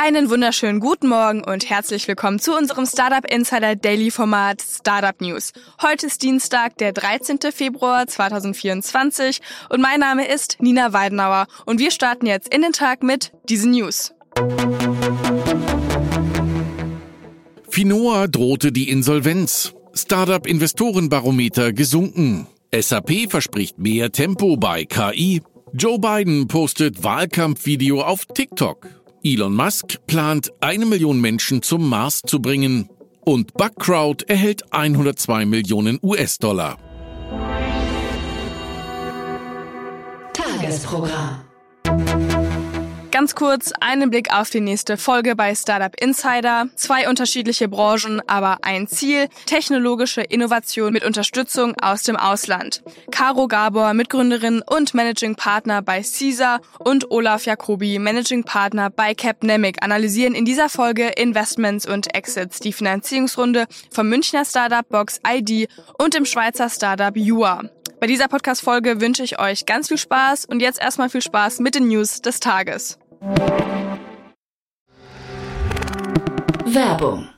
Einen wunderschönen guten Morgen und herzlich willkommen zu unserem Startup Insider Daily Format Startup News. Heute ist Dienstag, der 13. Februar 2024 und mein Name ist Nina Weidenauer und wir starten jetzt in den Tag mit diesen News. Finoa drohte die Insolvenz. Startup-Investorenbarometer gesunken. SAP verspricht mehr Tempo bei KI. Joe Biden postet Wahlkampfvideo auf TikTok. Elon Musk plant, eine Million Menschen zum Mars zu bringen. Und Bugcrowd erhält 102 Millionen US-Dollar. Tagesprogramm. Ganz kurz einen Blick auf die nächste Folge bei Startup Insider. Zwei unterschiedliche Branchen, aber ein Ziel. Technologische Innovation mit Unterstützung aus dem Ausland. Caro Gabor, Mitgründerin und Managing Partner bei CISA und Olaf Jacobi, Managing Partner bei Capnemic, analysieren in dieser Folge Investments und Exits, die Finanzierungsrunde vom Münchner Startup Box ID und dem Schweizer Startup Jua. Bei dieser Podcast-Folge wünsche ich euch ganz viel Spaß und jetzt erstmal viel Spaß mit den News des Tages. Werbung.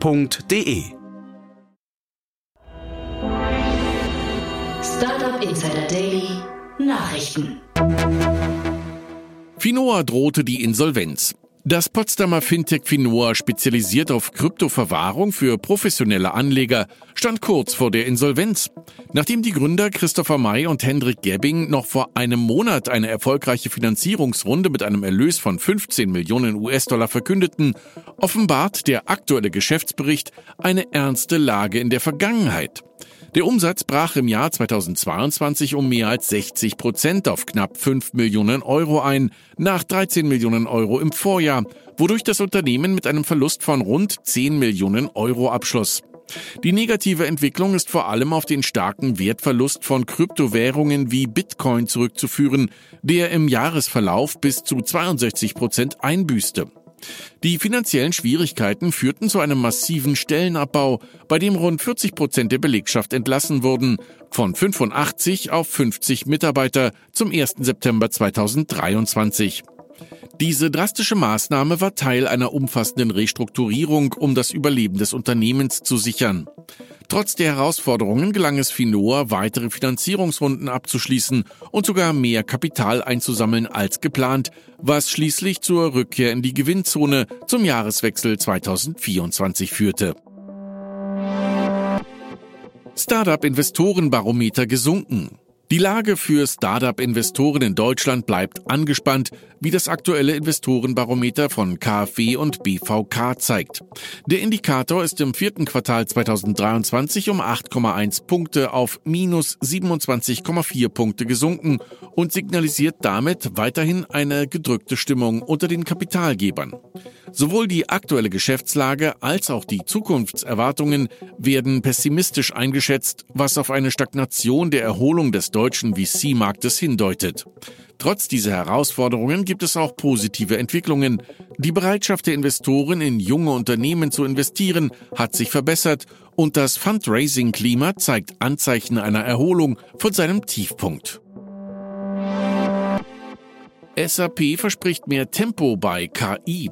www.startup.de. Startup Insider Daily. Nachrichten. Finoa drohte die Insolvenz. Das Potsdamer Fintech Finoa, spezialisiert auf Kryptoverwahrung für professionelle Anleger, stand kurz vor der Insolvenz. Nachdem die Gründer Christopher May und Hendrik Gebbing noch vor einem Monat eine erfolgreiche Finanzierungsrunde mit einem Erlös von 15 Millionen US-Dollar verkündeten, offenbart der aktuelle Geschäftsbericht eine ernste Lage in der Vergangenheit. Der Umsatz brach im Jahr 2022 um mehr als 60 Prozent auf knapp 5 Millionen Euro ein, nach 13 Millionen Euro im Vorjahr, wodurch das Unternehmen mit einem Verlust von rund 10 Millionen Euro abschloss. Die negative Entwicklung ist vor allem auf den starken Wertverlust von Kryptowährungen wie Bitcoin zurückzuführen, der im Jahresverlauf bis zu 62 Prozent einbüßte. Die finanziellen Schwierigkeiten führten zu einem massiven Stellenabbau, bei dem rund 40 Prozent der Belegschaft entlassen wurden, von 85 auf 50 Mitarbeiter zum 1. September 2023. Diese drastische Maßnahme war Teil einer umfassenden Restrukturierung, um das Überleben des Unternehmens zu sichern. Trotz der Herausforderungen gelang es Finoa, weitere Finanzierungsrunden abzuschließen und sogar mehr Kapital einzusammeln als geplant, was schließlich zur Rückkehr in die Gewinnzone zum Jahreswechsel 2024 führte. Startup-Investorenbarometer gesunken. Die Lage für Startup-Investoren in Deutschland bleibt angespannt, wie das aktuelle Investorenbarometer von KfW und BVK zeigt. Der Indikator ist im vierten Quartal 2023 um 8,1 Punkte auf minus 27,4 Punkte gesunken und signalisiert damit weiterhin eine gedrückte Stimmung unter den Kapitalgebern. Sowohl die aktuelle Geschäftslage als auch die Zukunftserwartungen werden pessimistisch eingeschätzt, was auf eine Stagnation der Erholung des deutschen VC-Marktes hindeutet. Trotz dieser Herausforderungen gibt es auch positive Entwicklungen. Die Bereitschaft der Investoren in junge Unternehmen zu investieren hat sich verbessert und das Fundraising-Klima zeigt Anzeichen einer Erholung von seinem Tiefpunkt. SAP verspricht mehr Tempo bei KI.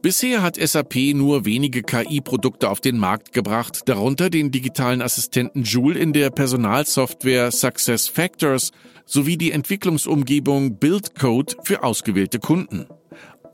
Bisher hat SAP nur wenige KI-Produkte auf den Markt gebracht, darunter den digitalen Assistenten Joule in der Personalsoftware Success Factors sowie die Entwicklungsumgebung Build Code für ausgewählte Kunden.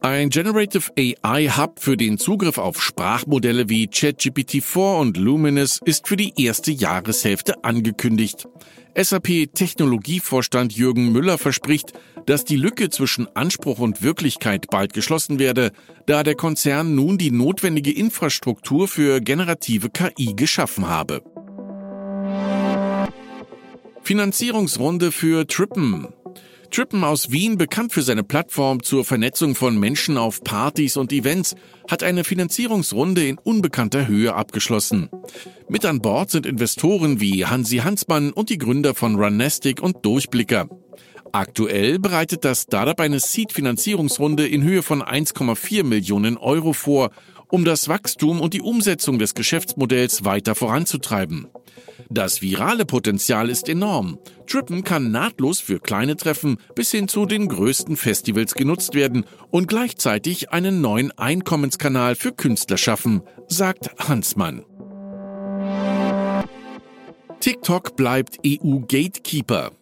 Ein Generative AI Hub für den Zugriff auf Sprachmodelle wie ChatGPT-4 und Luminous ist für die erste Jahreshälfte angekündigt. SAP Technologievorstand Jürgen Müller verspricht, dass die Lücke zwischen Anspruch und Wirklichkeit bald geschlossen werde, da der Konzern nun die notwendige Infrastruktur für generative KI geschaffen habe. Finanzierungsrunde für Trippen. Trippen aus Wien, bekannt für seine Plattform zur Vernetzung von Menschen auf Partys und Events, hat eine Finanzierungsrunde in unbekannter Höhe abgeschlossen. Mit an Bord sind Investoren wie Hansi Hansmann und die Gründer von Runestic und Durchblicker. Aktuell bereitet das Startup eine Seed-Finanzierungsrunde in Höhe von 1,4 Millionen Euro vor, um das Wachstum und die Umsetzung des Geschäftsmodells weiter voranzutreiben. Das virale Potenzial ist enorm. Trippen kann nahtlos für kleine Treffen bis hin zu den größten Festivals genutzt werden und gleichzeitig einen neuen Einkommenskanal für Künstler schaffen, sagt Hansmann. TikTok bleibt EU-Gatekeeper.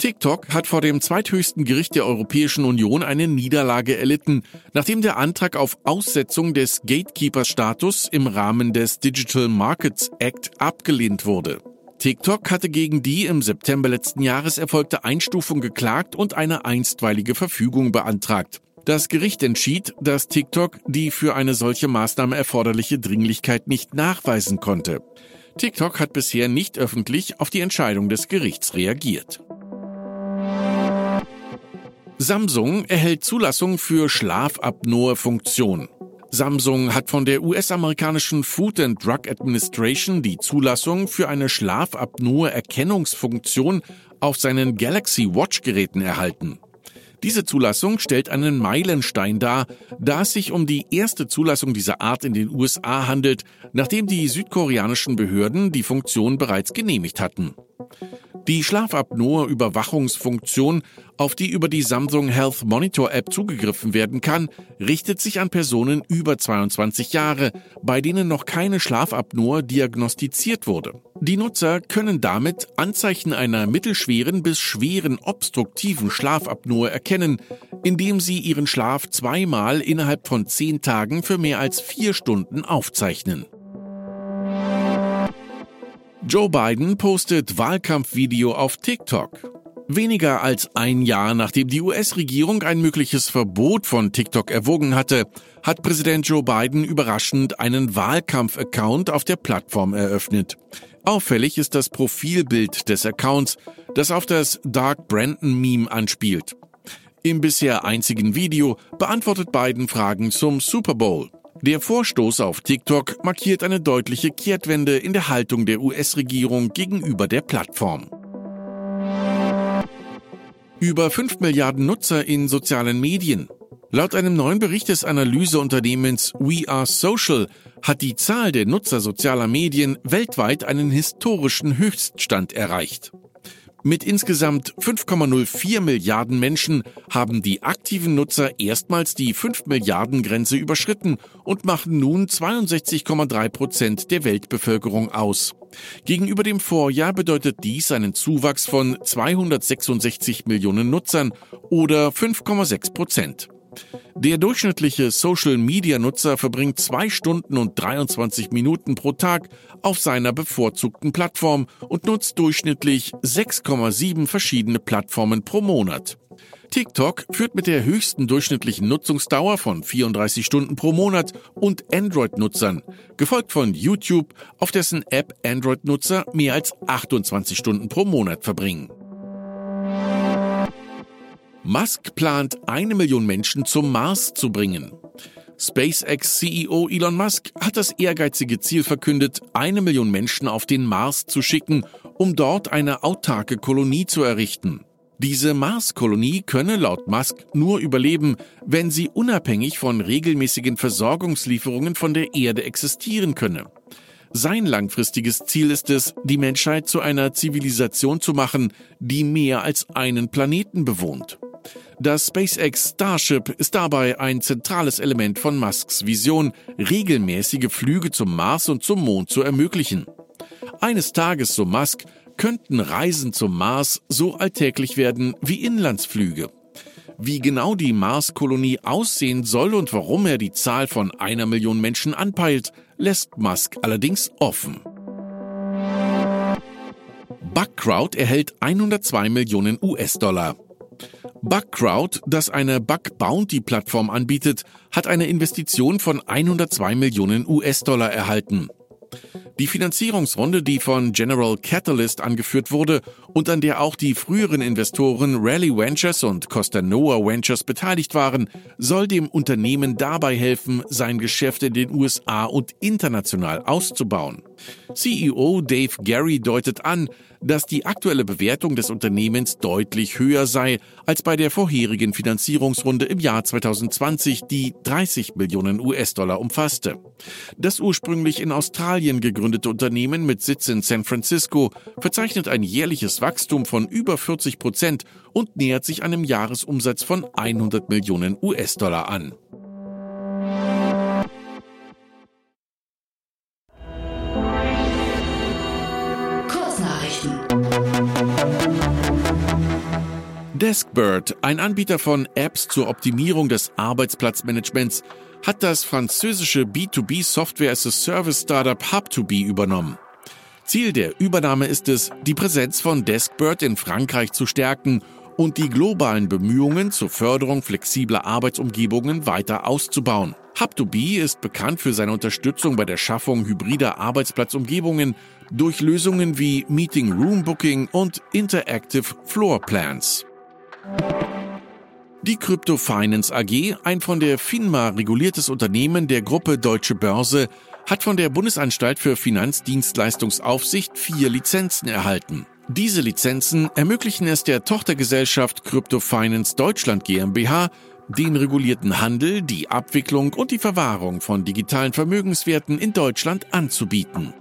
TikTok hat vor dem zweithöchsten Gericht der Europäischen Union eine Niederlage erlitten, nachdem der Antrag auf Aussetzung des Gatekeeper-Status im Rahmen des Digital Markets Act abgelehnt wurde. TikTok hatte gegen die im September letzten Jahres erfolgte Einstufung geklagt und eine einstweilige Verfügung beantragt. Das Gericht entschied, dass TikTok die für eine solche Maßnahme erforderliche Dringlichkeit nicht nachweisen konnte. TikTok hat bisher nicht öffentlich auf die Entscheidung des Gerichts reagiert. Samsung erhält Zulassung für Schlafapnoe-Funktion. Samsung hat von der US-amerikanischen Food and Drug Administration die Zulassung für eine Schlafapnoe-Erkennungsfunktion auf seinen Galaxy Watch-Geräten erhalten. Diese Zulassung stellt einen Meilenstein dar, da es sich um die erste Zulassung dieser Art in den USA handelt, nachdem die südkoreanischen Behörden die Funktion bereits genehmigt hatten. Die Schlafapnoe-Überwachungsfunktion, auf die über die Samsung Health Monitor App zugegriffen werden kann, richtet sich an Personen über 22 Jahre, bei denen noch keine Schlafapnoe diagnostiziert wurde. Die Nutzer können damit Anzeichen einer mittelschweren bis schweren obstruktiven Schlafapnoe erkennen, indem sie ihren Schlaf zweimal innerhalb von zehn Tagen für mehr als vier Stunden aufzeichnen. Joe Biden postet Wahlkampfvideo auf TikTok. Weniger als ein Jahr nachdem die US-Regierung ein mögliches Verbot von TikTok erwogen hatte, hat Präsident Joe Biden überraschend einen Wahlkampf-Account auf der Plattform eröffnet. Auffällig ist das Profilbild des Accounts, das auf das Dark Brandon-Meme anspielt. Im bisher einzigen Video beantwortet Biden Fragen zum Super Bowl. Der Vorstoß auf TikTok markiert eine deutliche Kehrtwende in der Haltung der US-Regierung gegenüber der Plattform. Über 5 Milliarden Nutzer in sozialen Medien. Laut einem neuen Bericht des Analyseunternehmens We Are Social hat die Zahl der Nutzer sozialer Medien weltweit einen historischen Höchststand erreicht. Mit insgesamt 5,04 Milliarden Menschen haben die aktiven Nutzer erstmals die 5 Milliarden Grenze überschritten und machen nun 62,3 Prozent der Weltbevölkerung aus. Gegenüber dem Vorjahr bedeutet dies einen Zuwachs von 266 Millionen Nutzern oder 5,6 Prozent. Der durchschnittliche Social-Media-Nutzer verbringt zwei Stunden und 23 Minuten pro Tag auf seiner bevorzugten Plattform und nutzt durchschnittlich 6,7 verschiedene Plattformen pro Monat. TikTok führt mit der höchsten durchschnittlichen Nutzungsdauer von 34 Stunden pro Monat und Android-Nutzern, gefolgt von YouTube, auf dessen App Android-Nutzer mehr als 28 Stunden pro Monat verbringen. Musk plant, eine Million Menschen zum Mars zu bringen. SpaceX-CEO Elon Musk hat das ehrgeizige Ziel verkündet, eine Million Menschen auf den Mars zu schicken, um dort eine autarke Kolonie zu errichten. Diese Mars-Kolonie könne laut Musk nur überleben, wenn sie unabhängig von regelmäßigen Versorgungslieferungen von der Erde existieren könne. Sein langfristiges Ziel ist es, die Menschheit zu einer Zivilisation zu machen, die mehr als einen Planeten bewohnt. Das SpaceX Starship ist dabei ein zentrales Element von Musks Vision, regelmäßige Flüge zum Mars und zum Mond zu ermöglichen. Eines Tages, so Musk, könnten Reisen zum Mars so alltäglich werden wie Inlandsflüge. Wie genau die Marskolonie aussehen soll und warum er die Zahl von einer Million Menschen anpeilt, lässt Musk allerdings offen. Bugcrowd erhält 102 Millionen US-Dollar. Bugcrowd, das eine Bug Bounty Plattform anbietet, hat eine Investition von 102 Millionen US-Dollar erhalten. Die Finanzierungsrunde, die von General Catalyst angeführt wurde und an der auch die früheren Investoren Rally Ventures und Costa Noa Ventures beteiligt waren, soll dem Unternehmen dabei helfen, sein Geschäft in den USA und international auszubauen. CEO Dave Gary deutet an, dass die aktuelle Bewertung des Unternehmens deutlich höher sei als bei der vorherigen Finanzierungsrunde im Jahr 2020, die 30 Millionen US-Dollar umfasste. Das ursprünglich in Australien gegründete Unternehmen mit Sitz in San Francisco verzeichnet ein jährliches Wachstum von über 40 Prozent und nähert sich einem Jahresumsatz von 100 Millionen US-Dollar an. Deskbird, ein Anbieter von Apps zur Optimierung des Arbeitsplatzmanagements, hat das französische B2B Software as a Service Startup Hub2B übernommen. Ziel der Übernahme ist es, die Präsenz von Deskbird in Frankreich zu stärken und die globalen Bemühungen zur Förderung flexibler Arbeitsumgebungen weiter auszubauen. Hub2B ist bekannt für seine Unterstützung bei der Schaffung hybrider Arbeitsplatzumgebungen durch Lösungen wie Meeting Room Booking und Interactive Floor Plans. Die Crypto Finance AG, ein von der FINMA reguliertes Unternehmen der Gruppe Deutsche Börse, hat von der Bundesanstalt für Finanzdienstleistungsaufsicht vier Lizenzen erhalten. Diese Lizenzen ermöglichen es der Tochtergesellschaft Crypto Finance Deutschland GmbH, den regulierten Handel, die Abwicklung und die Verwahrung von digitalen Vermögenswerten in Deutschland anzubieten.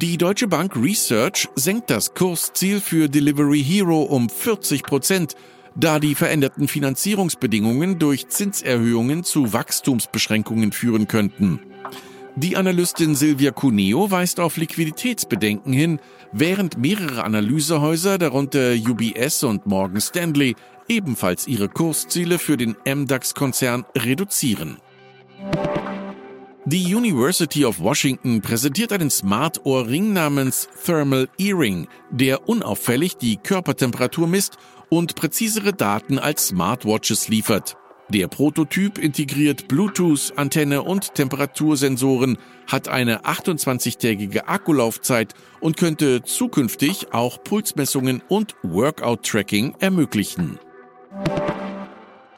Die Deutsche Bank Research senkt das Kursziel für Delivery Hero um 40 Prozent, da die veränderten Finanzierungsbedingungen durch Zinserhöhungen zu Wachstumsbeschränkungen führen könnten. Die Analystin Silvia Cuneo weist auf Liquiditätsbedenken hin, während mehrere Analysehäuser, darunter UBS und Morgan Stanley, ebenfalls ihre Kursziele für den MDAX-Konzern reduzieren. Die University of Washington präsentiert einen Smart-Ohrring namens Thermal Earring, der unauffällig die Körpertemperatur misst und präzisere Daten als Smartwatches liefert. Der Prototyp integriert Bluetooth, Antenne und Temperatursensoren, hat eine 28-tägige Akkulaufzeit und könnte zukünftig auch Pulsmessungen und Workout-Tracking ermöglichen.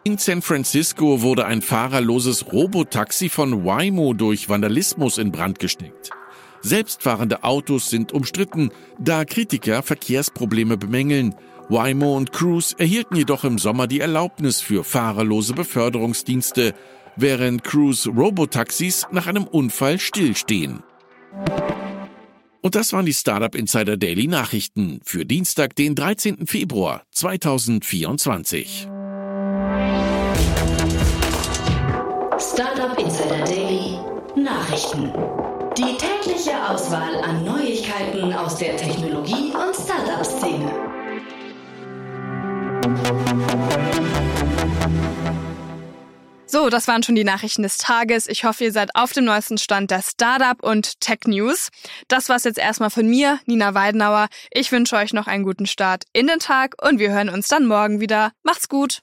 In San Francisco wurde ein fahrerloses Robotaxi von Waymo durch Vandalismus in Brand gesteckt. Selbstfahrende Autos sind umstritten, da Kritiker Verkehrsprobleme bemängeln. Waymo und Cruise erhielten jedoch im Sommer die Erlaubnis für fahrerlose Beförderungsdienste, während Cruise Robotaxis nach einem Unfall stillstehen. Und das waren die Startup Insider Daily Nachrichten für Dienstag, den 13. Februar 2024. Nachrichten. Die tägliche Auswahl an Neuigkeiten aus der Technologie- und Startup-Szene. So, das waren schon die Nachrichten des Tages. Ich hoffe, ihr seid auf dem neuesten Stand der Startup und Tech News. Das war's jetzt erstmal von mir, Nina Weidenauer. Ich wünsche euch noch einen guten Start in den Tag und wir hören uns dann morgen wieder. Macht's gut!